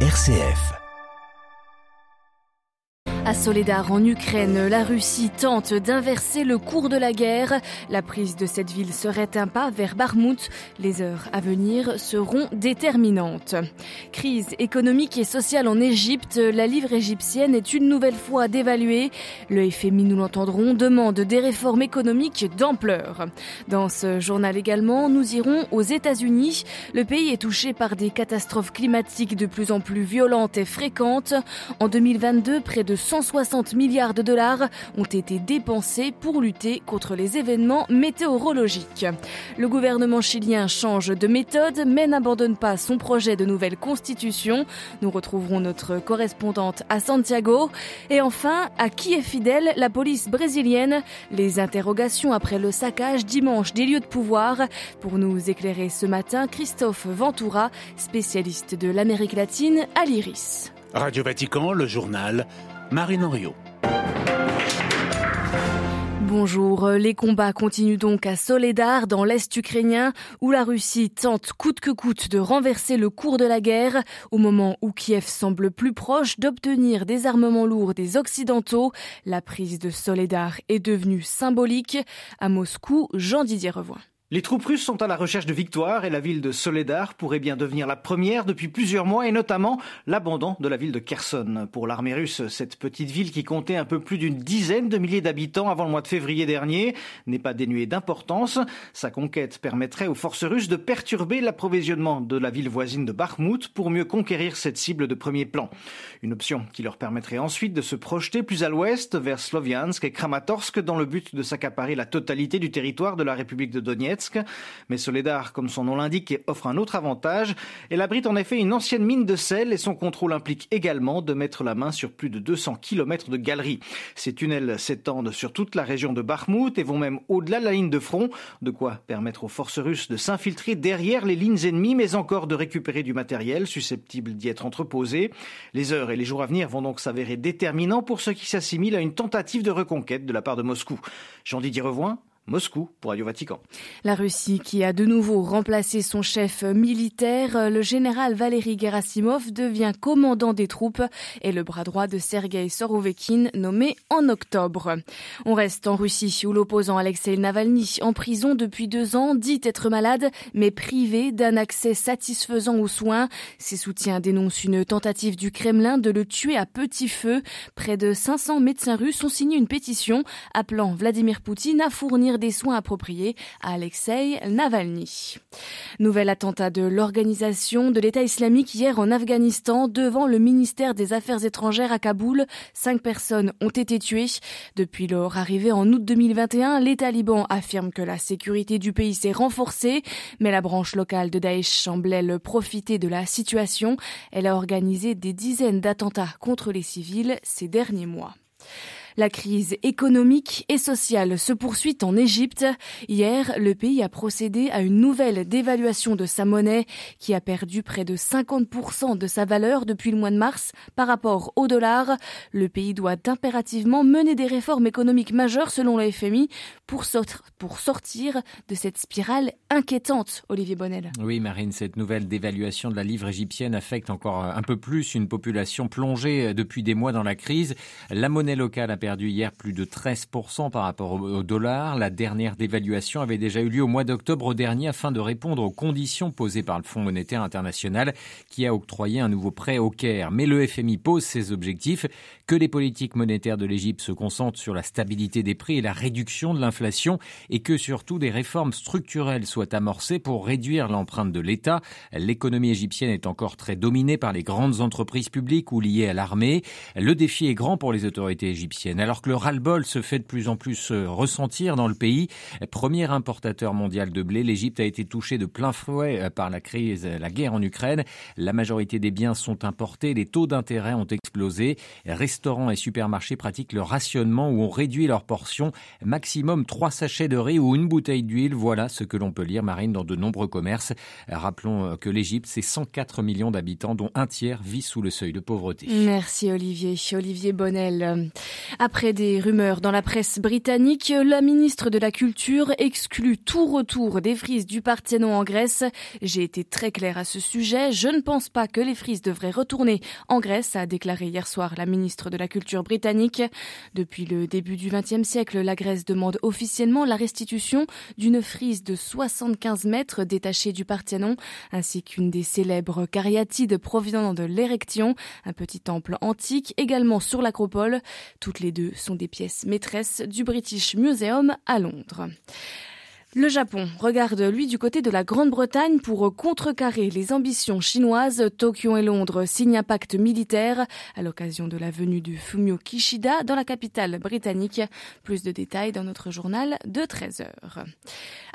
RCF. À Soledar, en Ukraine, la Russie tente d'inverser le cours de la guerre. La prise de cette ville serait un pas vers Barmout. Les heures à venir seront déterminantes. Crise économique et sociale en Égypte. La livre égyptienne est une nouvelle fois dévaluée. Le FMI, nous l'entendrons, demande des réformes économiques d'ampleur. Dans ce journal également, nous irons aux États-Unis. Le pays est touché par des catastrophes climatiques de plus en plus violentes et fréquentes. En 2022, près de 100 160 milliards de dollars ont été dépensés pour lutter contre les événements météorologiques. Le gouvernement chilien change de méthode mais n'abandonne pas son projet de nouvelle constitution. Nous retrouverons notre correspondante à Santiago. Et enfin, à qui est fidèle la police brésilienne? Les interrogations après le saccage dimanche des lieux de pouvoir. Pour nous éclairer ce matin, Christophe Ventura, spécialiste de l'Amérique latine à l'IRIS. Radio Vatican, le journal Marine Henriot. Bonjour, les combats continuent donc à Soledar, dans l'Est ukrainien, où la Russie tente coûte que coûte de renverser le cours de la guerre, au moment où Kiev semble plus proche d'obtenir des armements lourds des Occidentaux. La prise de Soledar est devenue symbolique. À Moscou, Jean-Didier Revoin. Les troupes russes sont à la recherche de victoire et la ville de Soledar pourrait bien devenir la première depuis plusieurs mois et notamment l'abandon de la ville de Kherson. Pour l'armée russe, cette petite ville qui comptait un peu plus d'une dizaine de milliers d'habitants avant le mois de février dernier n'est pas dénuée d'importance. Sa conquête permettrait aux forces russes de perturber l'approvisionnement de la ville voisine de Bakhmut pour mieux conquérir cette cible de premier plan. Une option qui leur permettrait ensuite de se projeter plus à l'ouest vers Sloviansk et Kramatorsk dans le but de s'accaparer la totalité du territoire de la République de Donetsk mais Soledar, comme son nom l'indique, offre un autre avantage. Elle abrite en effet une ancienne mine de sel et son contrôle implique également de mettre la main sur plus de 200 km de galeries. Ces tunnels s'étendent sur toute la région de Bakhmut et vont même au-delà de la ligne de front, de quoi permettre aux forces russes de s'infiltrer derrière les lignes ennemies, mais encore de récupérer du matériel susceptible d'y être entreposé. Les heures et les jours à venir vont donc s'avérer déterminants pour ce qui s'assimile à une tentative de reconquête de la part de Moscou. Jean-Didier Revoin, Moscou pour Radio Vatican. La Russie qui a de nouveau remplacé son chef militaire, le général Valery Gerasimov devient commandant des troupes et le bras droit de Sergei Sorovekin nommé en octobre. On reste en Russie où l'opposant Alexei Navalny en prison depuis deux ans dit être malade mais privé d'un accès satisfaisant aux soins. Ses soutiens dénoncent une tentative du Kremlin de le tuer à petit feu. Près de 500 médecins russes ont signé une pétition appelant Vladimir Poutine à fournir des soins appropriés à Alexei Navalny. Nouvel attentat de l'organisation de l'État islamique hier en Afghanistan devant le ministère des Affaires étrangères à Kaboul. Cinq personnes ont été tuées. Depuis leur arrivée en août 2021, les talibans affirment que la sécurité du pays s'est renforcée, mais la branche locale de Daesh semblait profiter de la situation. Elle a organisé des dizaines d'attentats contre les civils ces derniers mois. La crise économique et sociale se poursuit en Égypte. Hier, le pays a procédé à une nouvelle dévaluation de sa monnaie qui a perdu près de 50% de sa valeur depuis le mois de mars par rapport au dollar. Le pays doit impérativement mener des réformes économiques majeures selon le FMI pour, sortir de cette spirale inquiétante, Olivier Bonnel. Oui, Marine, cette nouvelle dévaluation de la livre égyptienne affecte encore un peu plus une population plongée depuis des mois dans la crise. La monnaie locale a perdu hier plus de 13% par rapport au dollar. La dernière dévaluation avait déjà eu lieu au mois d'octobre dernier afin de répondre aux conditions posées par le Fonds monétaire international qui a octroyé un nouveau prêt au Caire. Mais le FMI pose ses objectifs, que les politiques monétaires de l'Égypte se concentrent sur la stabilité des prix et la réduction de l'inflation et que surtout des réformes structurelles soient amorcées pour réduire l'empreinte de l'État. L'économie égyptienne est encore très dominée par les grandes entreprises publiques ou liées à l'armée. Le défi est grand pour les autorités égyptiennes alors que le ras-le-bol se fait de plus en plus euh, ressentir dans le pays. Premier importateur mondial de blé, l'Égypte a été touchée de plein fouet euh, par la crise, la guerre en Ukraine. La majorité des biens sont importés, les taux d'intérêt ont explosé. Restaurants et supermarchés pratiquent le rationnement où on réduit leurs portions. Maximum trois sachets de riz ou une bouteille d'huile. Voilà ce que l'on peut lire, Marine, dans de nombreux commerces. Rappelons euh, que l'Égypte, c'est 104 millions d'habitants, dont un tiers vit sous le seuil de pauvreté. Merci Olivier. Olivier Bonnel. Après des rumeurs dans la presse britannique, la ministre de la Culture exclut tout retour des frises du Parthénon en Grèce. J'ai été très clair à ce sujet. Je ne pense pas que les frises devraient retourner en Grèce, a déclaré hier soir la ministre de la Culture britannique. Depuis le début du XXe siècle, la Grèce demande officiellement la restitution d'une frise de 75 mètres détachée du Parthénon, ainsi qu'une des célèbres cariatides provenant de l'Érection, un petit temple antique également sur l'acropole. Toutes les sont des pièces maîtresses du British Museum à Londres. Le Japon regarde, lui, du côté de la Grande-Bretagne pour contrecarrer les ambitions chinoises. Tokyo et Londres signent un pacte militaire à l'occasion de la venue du Fumio Kishida dans la capitale britannique. Plus de détails dans notre journal de 13 heures.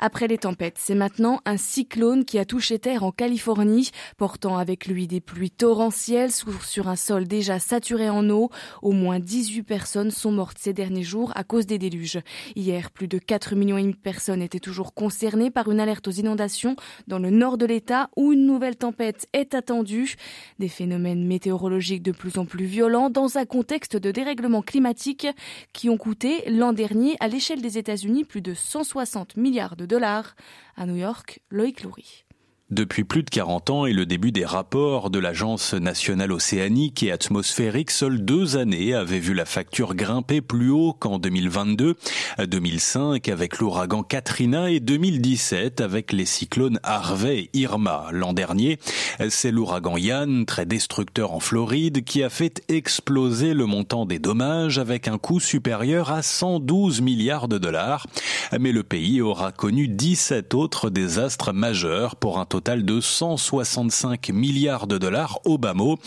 Après les tempêtes, c'est maintenant un cyclone qui a touché terre en Californie, portant avec lui des pluies torrentielles sur un sol déjà saturé en eau. Au moins 18 personnes sont mortes ces derniers jours à cause des déluges. Hier, plus de 4 millions et demi de personnes étaient toujours concernés par une alerte aux inondations dans le nord de l'État où une nouvelle tempête est attendue. Des phénomènes météorologiques de plus en plus violents dans un contexte de dérèglement climatique qui ont coûté l'an dernier à l'échelle des États-Unis plus de 160 milliards de dollars. À New York, Loïc Loury. Depuis plus de 40 ans et le début des rapports de l'Agence nationale océanique et atmosphérique, seules deux années avaient vu la facture grimper plus haut qu'en 2022, 2005 avec l'ouragan Katrina et 2017 avec les cyclones Harvey et Irma. L'an dernier, c'est l'ouragan Yann, très destructeur en Floride, qui a fait exploser le montant des dommages avec un coût supérieur à 112 milliards de dollars. Mais le pays aura connu 17 autres désastres majeurs pour un total total de 165 milliards de dollars au bas mot.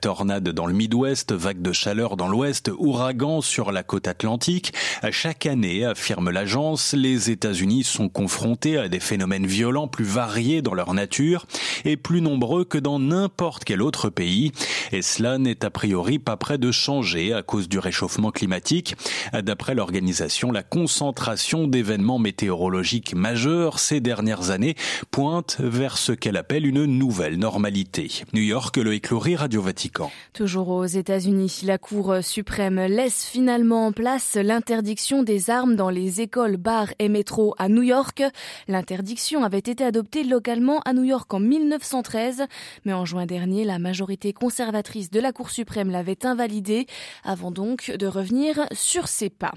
Tornade dans le Midwest, vague de chaleur dans l'Ouest, ouragan sur la côte atlantique. Chaque année, affirme l'agence, les États-Unis sont confrontés à des phénomènes violents plus variés dans leur nature et plus nombreux que dans n'importe quel autre pays. Et cela n'est a priori pas près de changer à cause du réchauffement climatique. D'après l'organisation, la concentration d'événements météorologiques majeurs ces dernières années pointe vers ce qu'elle appelle une nouvelle normalité. New York, le éclorie Radio Vatican. Toujours aux États-Unis, la Cour suprême laisse finalement en place l'interdiction des armes dans les écoles, bars et métros à New York. L'interdiction avait été adoptée localement à New York en 1913, mais en juin dernier, la majorité conservatrice de la Cour suprême l'avait invalidée, avant donc de revenir sur ses pas.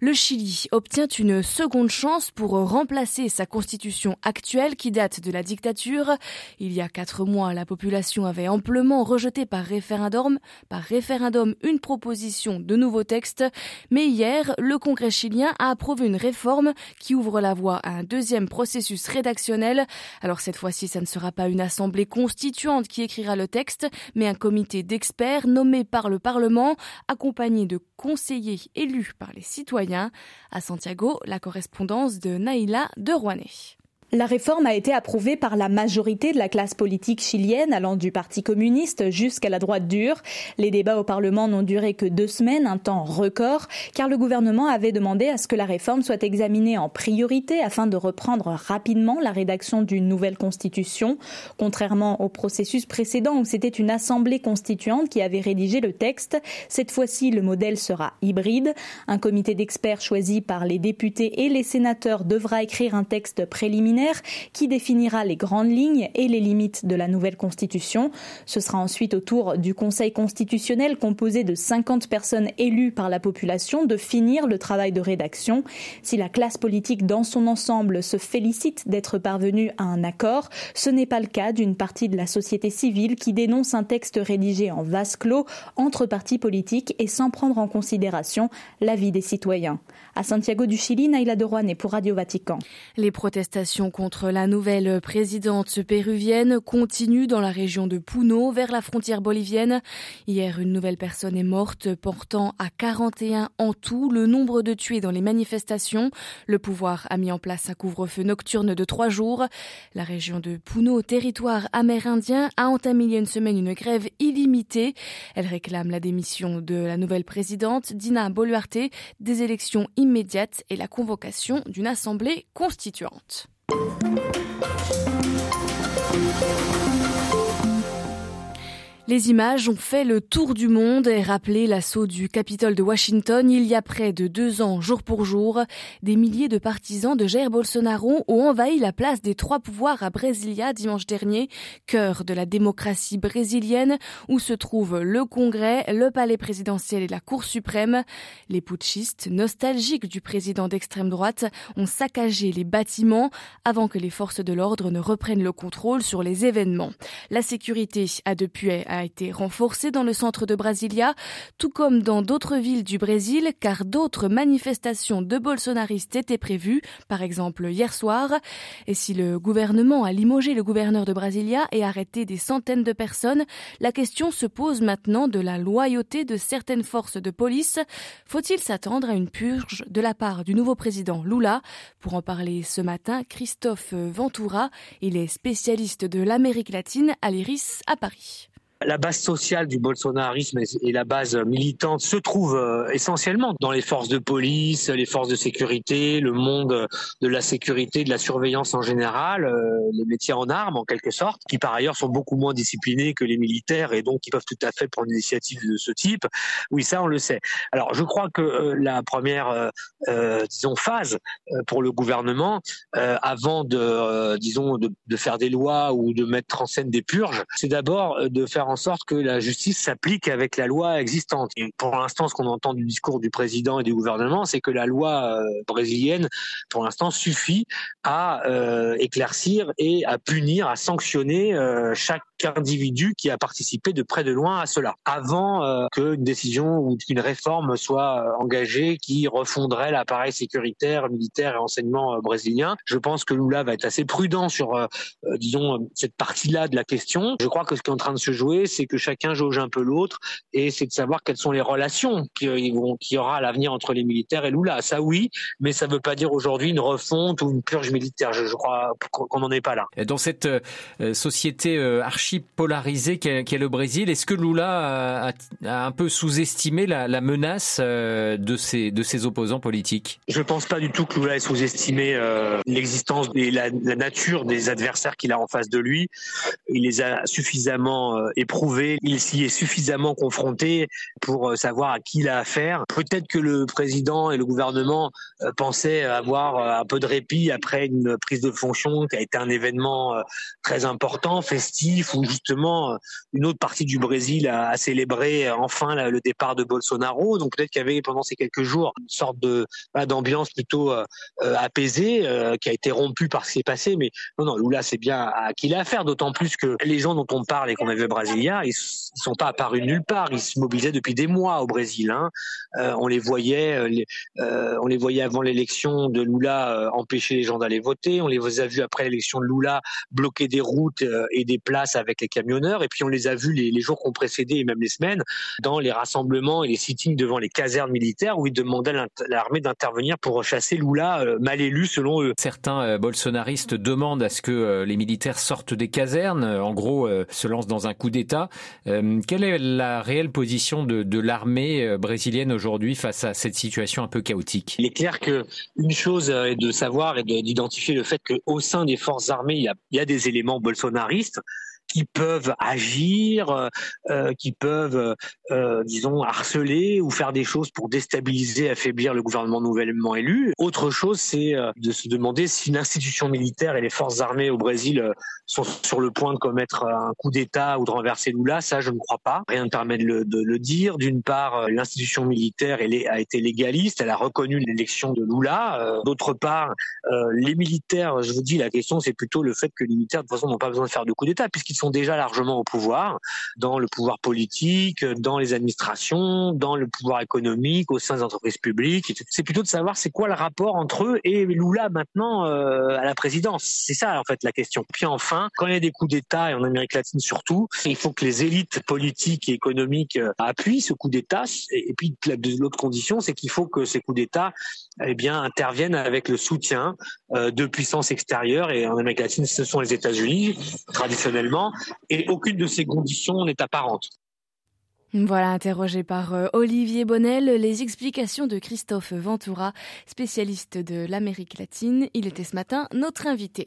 Le Chili obtient une seconde chance pour remplacer sa constitution actuelle qui date de la dictature. Il y a quatre mois, la population avait amplement rejeté par référendum, par référendum une proposition de nouveau texte. Mais hier, le Congrès chilien a approuvé une réforme qui ouvre la voie à un deuxième processus rédactionnel. Alors cette fois-ci, ça ne sera pas une assemblée constituante qui écrira le texte, mais un comité d'experts nommé par le Parlement, accompagné de conseillers élus par les citoyens. À Santiago, la correspondance de Naïla de Rouanet. La réforme a été approuvée par la majorité de la classe politique chilienne, allant du Parti communiste jusqu'à la droite dure. Les débats au Parlement n'ont duré que deux semaines, un temps record, car le gouvernement avait demandé à ce que la réforme soit examinée en priorité afin de reprendre rapidement la rédaction d'une nouvelle constitution, contrairement au processus précédent où c'était une assemblée constituante qui avait rédigé le texte. Cette fois-ci, le modèle sera hybride. Un comité d'experts choisi par les députés et les sénateurs devra écrire un texte préliminaire qui définira les grandes lignes et les limites de la nouvelle constitution. Ce sera ensuite au tour du Conseil constitutionnel composé de 50 personnes élues par la population de finir le travail de rédaction. Si la classe politique dans son ensemble se félicite d'être parvenue à un accord, ce n'est pas le cas d'une partie de la société civile qui dénonce un texte rédigé en vase clos entre partis politiques et sans prendre en considération l'avis des citoyens. À Santiago du Chili, Naila de et pour Radio Vatican. Les protestations contre la nouvelle présidente péruvienne continue dans la région de Puno, vers la frontière bolivienne. Hier, une nouvelle personne est morte, portant à 41 en tout le nombre de tués dans les manifestations. Le pouvoir a mis en place un couvre-feu nocturne de trois jours. La région de Puno, territoire amérindien, a entamé il y a une semaine une grève illimitée. Elle réclame la démission de la nouvelle présidente, Dina Boluarte, des élections immédiates et la convocation d'une assemblée constituante. Thank you. Les images ont fait le tour du monde et rappelé l'assaut du Capitole de Washington il y a près de deux ans, jour pour jour. Des milliers de partisans de Jair Bolsonaro ont envahi la place des trois pouvoirs à Brasilia dimanche dernier, cœur de la démocratie brésilienne, où se trouvent le Congrès, le palais présidentiel et la Cour suprême. Les putschistes, nostalgiques du président d'extrême droite, ont saccagé les bâtiments avant que les forces de l'ordre ne reprennent le contrôle sur les événements. La sécurité a depuis a été renforcée dans le centre de Brasilia, tout comme dans d'autres villes du Brésil, car d'autres manifestations de bolsonaristes étaient prévues, par exemple hier soir. Et si le gouvernement a limogé le gouverneur de Brasilia et arrêté des centaines de personnes, la question se pose maintenant de la loyauté de certaines forces de police. Faut-il s'attendre à une purge de la part du nouveau président Lula? Pour en parler ce matin, Christophe Ventura, il est spécialiste de l'Amérique latine à l'IRIS à Paris la base sociale du bolsonarisme et la base militante se trouve euh, essentiellement dans les forces de police, les forces de sécurité, le monde de la sécurité, de la surveillance en général, euh, les métiers en armes en quelque sorte, qui par ailleurs sont beaucoup moins disciplinés que les militaires et donc qui peuvent tout à fait prendre une initiative de ce type. Oui, ça on le sait. Alors je crois que euh, la première, disons, phase pour le gouvernement, avant de, disons, de, de faire des lois ou de mettre en scène des purges, c'est d'abord de faire en sorte que la justice s'applique avec la loi existante. Pour l'instant, ce qu'on entend du discours du président et du gouvernement, c'est que la loi euh, brésilienne, pour l'instant, suffit à euh, éclaircir et à punir, à sanctionner euh, chaque individu qui a participé de près de loin à cela, avant qu'une décision ou qu'une réforme soit engagée qui refondrait l'appareil sécuritaire, militaire et enseignement brésilien. Je pense que Lula va être assez prudent sur, disons, cette partie-là de la question. Je crois que ce qui est en train de se jouer, c'est que chacun jauge un peu l'autre et c'est de savoir quelles sont les relations qu'il y aura à l'avenir entre les militaires et Lula. Ça oui, mais ça ne veut pas dire aujourd'hui une refonte ou une purge militaire. Je, je crois qu'on n'en est pas là. Dans cette société archi polarisé qu'est le Brésil. Est-ce que Lula a, un peu sous-estimé la, menace euh, de ses, de ses opposants politiques? Je ne pense pas du tout que Lula ait sous-estimé euh, l'existence et la, nature des adversaires qu'il a en face de lui. Il les a suffisamment euh, il s'y est suffisamment confronté pour savoir à qui il a affaire. Peut-être que le président et le gouvernement pensaient avoir un peu de répit après une prise de fonction qui a été un événement très important, festif, justement euh, une autre partie du Brésil a, célébré euh, enfin le départ de Bolsonaro. Donc peut-être qu'il y avait pendant ces quelques jours une sorte de d'ambiance plutôt euh, apaisée qui a été rompue par ce qui est passé. Mais non, non, Lula, c'est bien à qui il a affaire. D'autant plus que les gens dont on parle et qu'on a vu Ils, ils sont pas apparus nulle part. Ils se mobilisaient depuis des mois au Brésil. Hein. on les voyait, on les voyait avant l'élection de Lula empêcher les gens d'aller voter. On les a vus après l'élection de Lula bloquer des routes et des places avec les camionneurs. Et puis on les a vus les, jours qui ont précédé et même les semaines dans les rassemblements et les sittings devant les casernes militaires où ils demandaient à l'armée d'intervenir pour chasser Lula euh, mal élu selon eux. Certains euh, bolsonaristes demandent à ce que euh, les militaires sortent des casernes, en gros se lancent dans un coup d'État. quelle est la réelle position de, l'armée brésilienne aujourd'hui face à cette situation un peu chaotique? Il est clair que une chose est de savoir et d'identifier le fait qu'au sein des forces armées, il y a des éléments bolsonaristes qui peuvent agir, euh, euh, qui peuvent, euh, disons, harceler ou faire des choses pour déstabiliser, affaiblir le gouvernement nouvellement élu. Autre chose, c'est de se demander si l'institution militaire et les forces armées au Brésil sont sur le point de commettre un coup d'État ou de renverser Lula. Ça, je ne crois pas. Rien ne permet de le, dire. D'une part, l'institution militaire a été légaliste, elle a reconnu l'élection de Lula. D'autre part, les militaires, je vous dis, la question, c'est plutôt le fait que les militaires, de toute façon, n'ont pas besoin de faire de coup d'État puisqu'ils sont déjà largement au pouvoir, dans le pouvoir politique, dans les administrations, dans le pouvoir économique, au sein des entreprises publiques. C'est plutôt de savoir c'est quoi le rapport entre eux et Lula maintenant euh, à la présidence. C'est ça en fait la question. Puis enfin, quand il y a des coups d'État et en Amérique latine surtout, il faut que les élites politiques et économiques euh, appuient ce coup d'État. Et puis l'autre condition, c'est qu'il faut que ces coups d'État eh bien interviennent avec le soutien euh, de puissances extérieures. Et en Amérique latine, ce sont les États-Unis traditionnellement et aucune de ces conditions n'est apparente. Voilà, interrogé par euh, Olivier Bonnel, les explications de Christophe Ventura, spécialiste de l'Amérique latine. Il était ce matin notre invité.